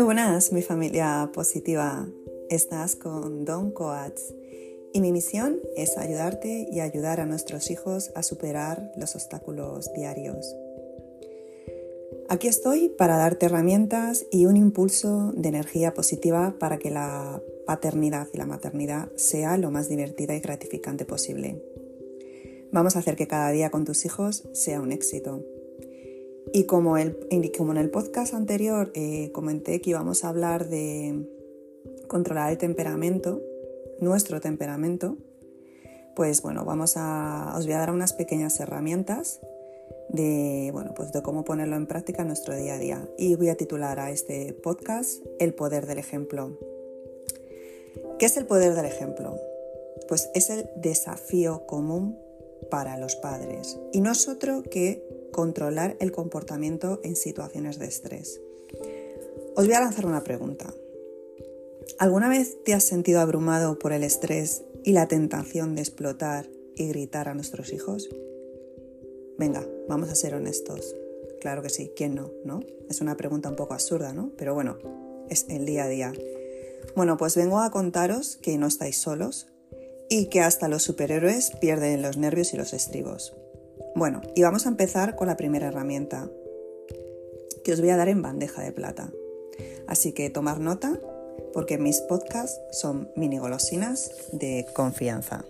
buenas, mi familia positiva. Estás con Don Coats y mi misión es ayudarte y ayudar a nuestros hijos a superar los obstáculos diarios. Aquí estoy para darte herramientas y un impulso de energía positiva para que la paternidad y la maternidad sea lo más divertida y gratificante posible. Vamos a hacer que cada día con tus hijos sea un éxito. Y como, en el podcast anterior eh, comenté que íbamos a hablar de controlar el temperamento, nuestro temperamento, pues bueno, vamos a, os voy a dar unas pequeñas herramientas de, bueno, pues de cómo ponerlo en práctica en nuestro día a día. Y voy a titular a este podcast El poder del ejemplo. ¿Qué es el poder del ejemplo? Pues es el desafío común para los padres y no es otro que controlar el comportamiento en situaciones de estrés. Os voy a lanzar una pregunta. ¿Alguna vez te has sentido abrumado por el estrés y la tentación de explotar y gritar a nuestros hijos? Venga, vamos a ser honestos. Claro que sí, ¿quién no? ¿No? Es una pregunta un poco absurda, ¿no? Pero bueno, es el día a día. Bueno, pues vengo a contaros que no estáis solos y que hasta los superhéroes pierden los nervios y los estribos. Bueno, y vamos a empezar con la primera herramienta que os voy a dar en bandeja de plata. Así que tomar nota porque mis podcasts son mini golosinas de confianza.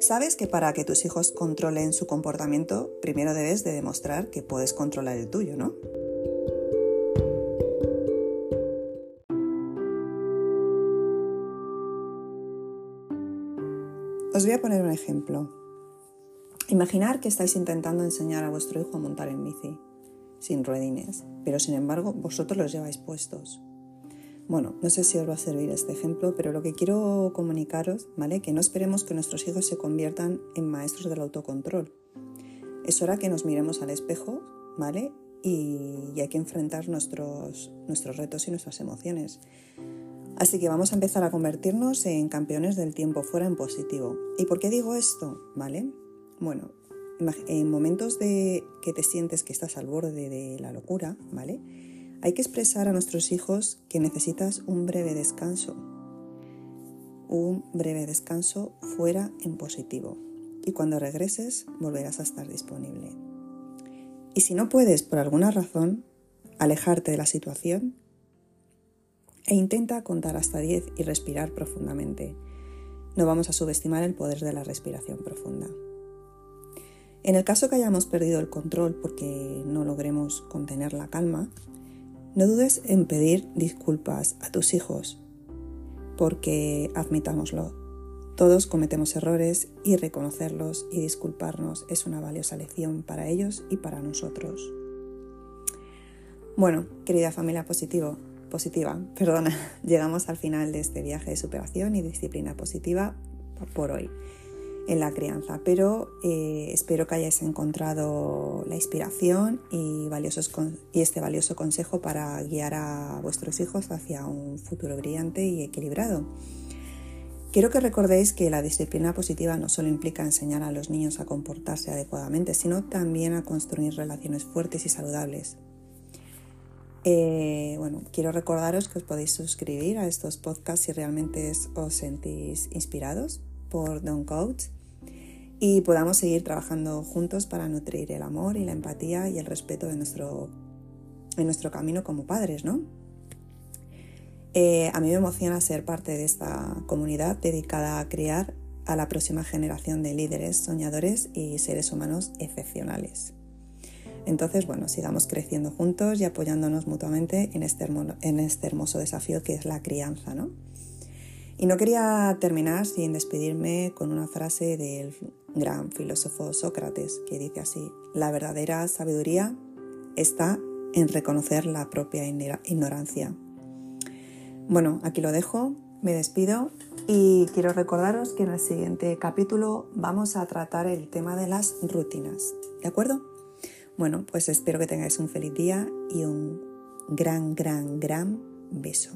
Sabes que para que tus hijos controlen su comportamiento, primero debes de demostrar que puedes controlar el tuyo, ¿no? Os voy a poner un ejemplo. Imaginar que estáis intentando enseñar a vuestro hijo a montar en bici, sin ruedines, pero sin embargo vosotros los lleváis puestos. Bueno, no sé si os va a servir este ejemplo, pero lo que quiero comunicaros, ¿vale? Que no esperemos que nuestros hijos se conviertan en maestros del autocontrol. Es hora que nos miremos al espejo, ¿vale? Y, hay que enfrentar nuestros, nuestros retos y nuestras emociones. Así que vamos a empezar a convertirnos en campeones del tiempo fuera en positivo. ¿Y por qué digo esto? ¿Vale? Bueno, en momentos de que te sientes que estás al borde de la locura, ¿vale? Hay que expresar a nuestros hijos que necesitas un breve descanso. Un breve descanso fuera en positivo. Y cuando regreses volverás a estar disponible. Y si no puedes por alguna razón alejarte de la situación, e intenta contar hasta 10 y respirar profundamente. No vamos a subestimar el poder de la respiración profunda. En el caso que hayamos perdido el control porque no logremos contener la calma, no dudes en pedir disculpas a tus hijos, porque admitámoslo, todos cometemos errores y reconocerlos y disculparnos es una valiosa lección para ellos y para nosotros. Bueno, querida familia positivo, positiva, perdona, llegamos al final de este viaje de superación y disciplina positiva por hoy en la crianza, pero eh, espero que hayáis encontrado la inspiración y, y este valioso consejo para guiar a vuestros hijos hacia un futuro brillante y equilibrado. Quiero que recordéis que la disciplina positiva no solo implica enseñar a los niños a comportarse adecuadamente, sino también a construir relaciones fuertes y saludables. Eh, bueno, quiero recordaros que os podéis suscribir a estos podcasts si realmente os sentís inspirados por Don Coach y podamos seguir trabajando juntos para nutrir el amor y la empatía y el respeto de nuestro, en nuestro camino como padres, ¿no? Eh, a mí me emociona ser parte de esta comunidad dedicada a criar a la próxima generación de líderes, soñadores y seres humanos excepcionales. Entonces, bueno, sigamos creciendo juntos y apoyándonos mutuamente en este, en este hermoso desafío que es la crianza, ¿no? Y no quería terminar sin despedirme con una frase del gran filósofo Sócrates que dice así, la verdadera sabiduría está en reconocer la propia ignorancia. Bueno, aquí lo dejo, me despido y quiero recordaros que en el siguiente capítulo vamos a tratar el tema de las rutinas, ¿de acuerdo? Bueno, pues espero que tengáis un feliz día y un gran, gran, gran beso.